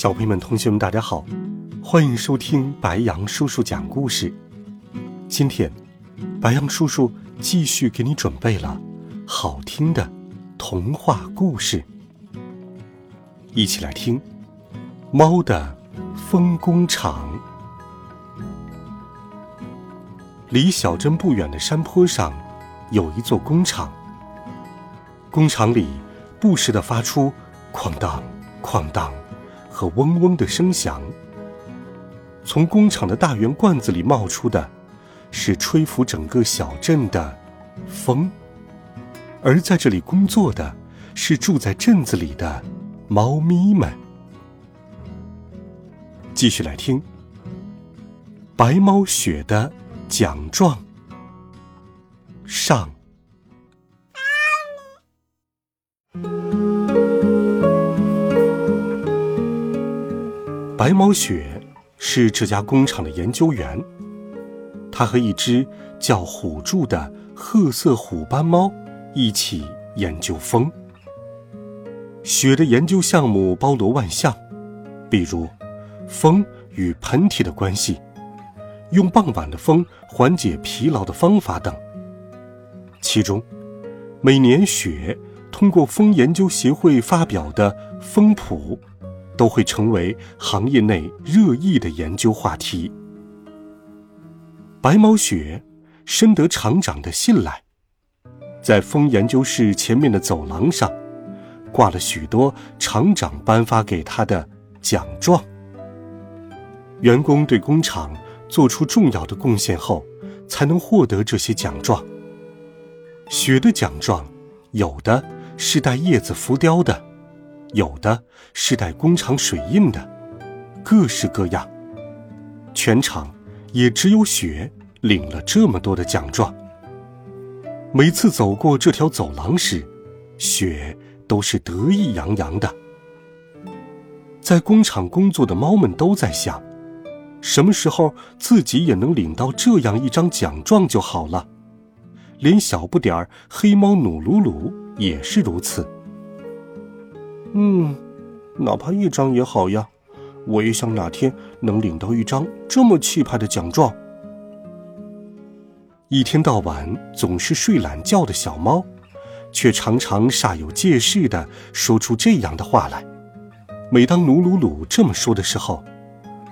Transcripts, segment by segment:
小朋友们、同学们，大家好，欢迎收听白羊叔叔讲故事。今天，白羊叔叔继续给你准备了好听的童话故事，一起来听《猫的风工厂》。离小镇不远的山坡上，有一座工厂。工厂里不时的发出“哐当，哐当”。和嗡嗡的声响。从工厂的大圆罐子里冒出的，是吹拂整个小镇的风。而在这里工作的，是住在镇子里的猫咪们。继续来听白猫雪的奖状上。白毛雪是这家工厂的研究员，他和一只叫虎柱的褐色虎斑猫一起研究风。雪的研究项目包罗万象，比如风与喷嚏的关系，用傍晚的风缓解疲劳的方法等。其中，每年雪通过风研究协会发表的风谱。都会成为行业内热议的研究话题。白毛雪深得厂长的信赖，在风研究室前面的走廊上，挂了许多厂长颁发给他的奖状。员工对工厂做出重要的贡献后，才能获得这些奖状。雪的奖状，有的是带叶子浮雕的。有的是带工厂水印的，各式各样。全场也只有雪领了这么多的奖状。每次走过这条走廊时，雪都是得意洋洋的。在工厂工作的猫们都在想，什么时候自己也能领到这样一张奖状就好了。连小不点儿黑猫努鲁鲁也是如此。嗯，哪怕一张也好呀，我也想哪天能领到一张这么气派的奖状。一天到晚总是睡懒觉的小猫，却常常煞有介事的说出这样的话来。每当努鲁鲁这么说的时候，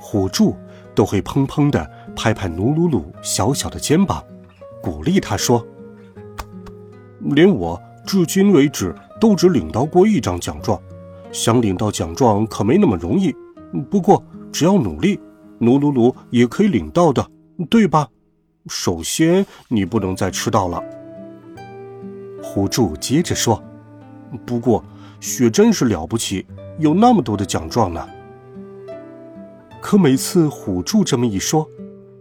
虎柱都会砰砰的拍拍努鲁鲁小小的肩膀，鼓励他说：“连我至今为止都只领到过一张奖状。”想领到奖状可没那么容易，不过只要努力，努努努也可以领到的，对吧？首先，你不能再迟到了。虎柱接着说：“不过，雪真是了不起，有那么多的奖状呢。”可每次虎柱这么一说，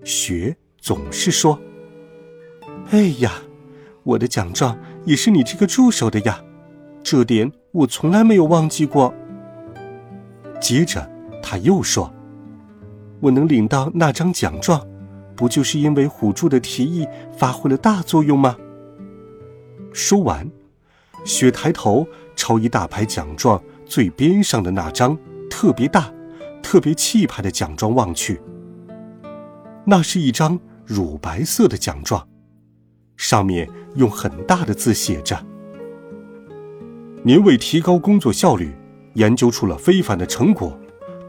雪总是说：“哎呀，我的奖状也是你这个助手的呀。”这点我从来没有忘记过。接着他又说：“我能领到那张奖状，不就是因为虎柱的提议发挥了大作用吗？”说完，雪抬头朝一大排奖状最边上的那张特别大、特别气派的奖状望去。那是一张乳白色的奖状，上面用很大的字写着。您为提高工作效率，研究出了非凡的成果，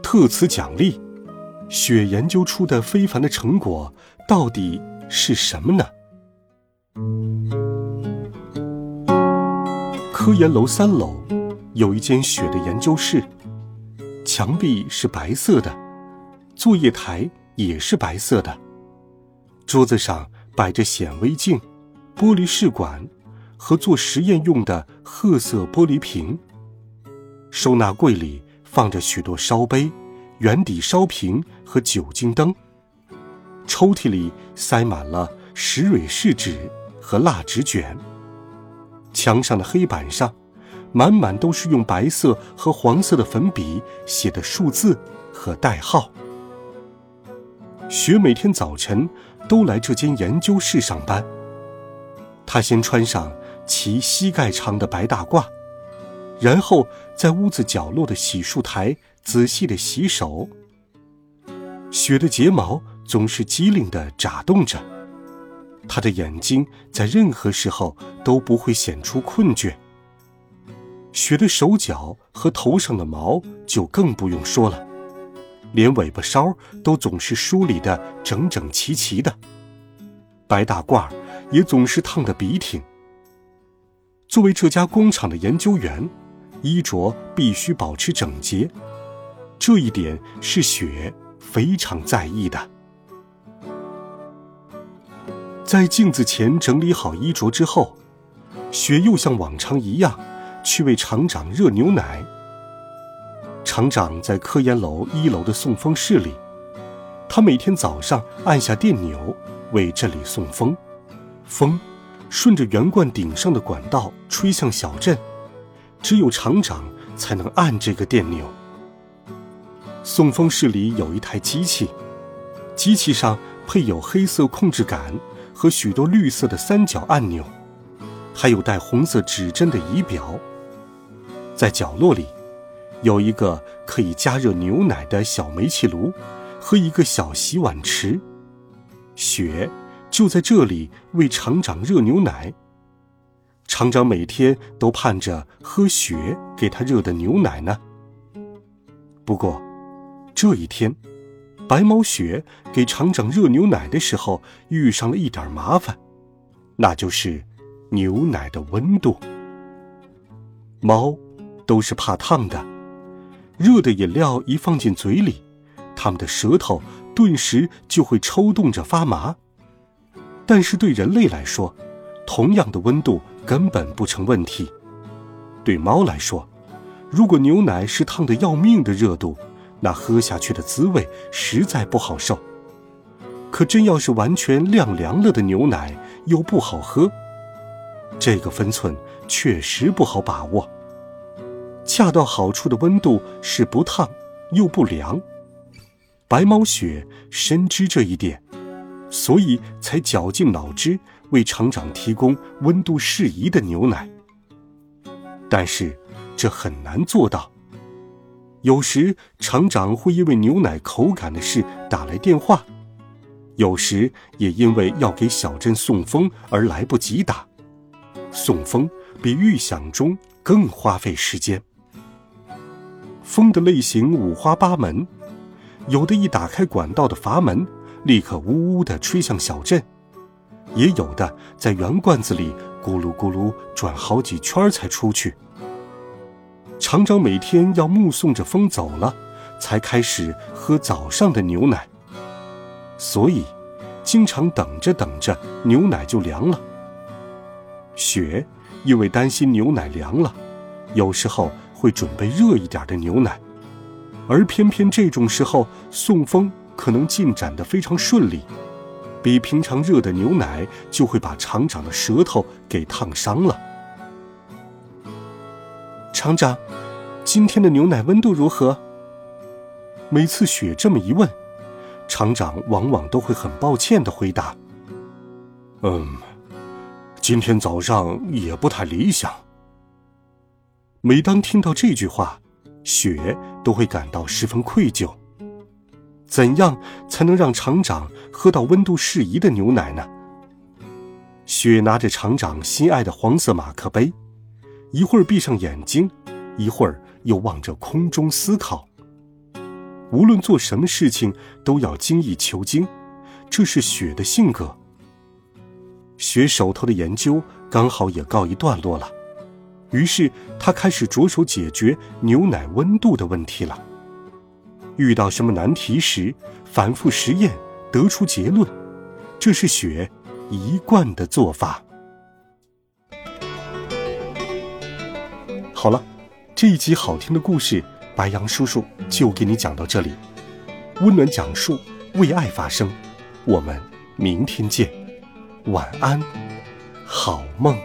特此奖励。雪研究出的非凡的成果到底是什么呢？科研楼三楼有一间雪的研究室，墙壁是白色的，作业台也是白色的，桌子上摆着显微镜、玻璃试管。和做实验用的褐色玻璃瓶，收纳柜里放着许多烧杯、圆底烧瓶和酒精灯。抽屉里塞满了石蕊试纸和蜡纸卷。墙上的黑板上，满满都是用白色和黄色的粉笔写的数字和代号。雪每天早晨都来这间研究室上班。他先穿上齐膝盖长的白大褂，然后在屋子角落的洗漱台仔细的洗手。雪的睫毛总是机灵的眨动着，他的眼睛在任何时候都不会显出困倦。雪的手脚和头上的毛就更不用说了。连尾巴梢都总是梳理的整整齐齐的，白大褂也总是烫得笔挺。作为这家工厂的研究员，衣着必须保持整洁，这一点是雪非常在意的。在镜子前整理好衣着之后，雪又像往常一样去为厂长热牛奶。厂长在科研楼一楼的送风室里，他每天早上按下电钮为这里送风，风顺着圆罐顶上的管道吹向小镇，只有厂长才能按这个电钮。送风室里有一台机器，机器上配有黑色控制杆和许多绿色的三角按钮，还有带红色指针的仪表，在角落里。有一个可以加热牛奶的小煤气炉，和一个小洗碗池。雪就在这里为厂长热牛奶。厂长每天都盼着喝雪给他热的牛奶呢。不过，这一天，白毛雪给厂长热牛奶的时候遇上了一点麻烦，那就是牛奶的温度。猫都是怕烫的。热的饮料一放进嘴里，它们的舌头顿时就会抽动着发麻。但是对人类来说，同样的温度根本不成问题。对猫来说，如果牛奶是烫得要命的热度，那喝下去的滋味实在不好受。可真要是完全晾凉了的牛奶，又不好喝。这个分寸确实不好把握。恰到好处的温度是不烫又不凉，白毛雪深知这一点，所以才绞尽脑汁为厂长提供温度适宜的牛奶。但是这很难做到，有时厂长会因为牛奶口感的事打来电话，有时也因为要给小镇送风而来不及打。送风比预想中更花费时间。风的类型五花八门，有的一打开管道的阀门，立刻呜呜地吹向小镇；也有的在圆罐子里咕噜咕噜转好几圈才出去。厂长每天要目送着风走了，才开始喝早上的牛奶，所以经常等着等着牛奶就凉了。雪因为担心牛奶凉了，有时候。会准备热一点的牛奶，而偏偏这种时候送风可能进展得非常顺利，比平常热的牛奶就会把厂长的舌头给烫伤了。厂长，今天的牛奶温度如何？每次雪这么一问，厂长往往都会很抱歉的回答：“嗯，今天早上也不太理想。”每当听到这句话，雪都会感到十分愧疚。怎样才能让厂长喝到温度适宜的牛奶呢？雪拿着厂长心爱的黄色马克杯，一会儿闭上眼睛，一会儿又望着空中思考。无论做什么事情，都要精益求精，这是雪的性格。雪手头的研究刚好也告一段落了。于是他开始着手解决牛奶温度的问题了。遇到什么难题时，反复实验，得出结论，这是雪一贯的做法。好了，这一集好听的故事，白杨叔叔就给你讲到这里。温暖讲述，为爱发声。我们明天见，晚安，好梦。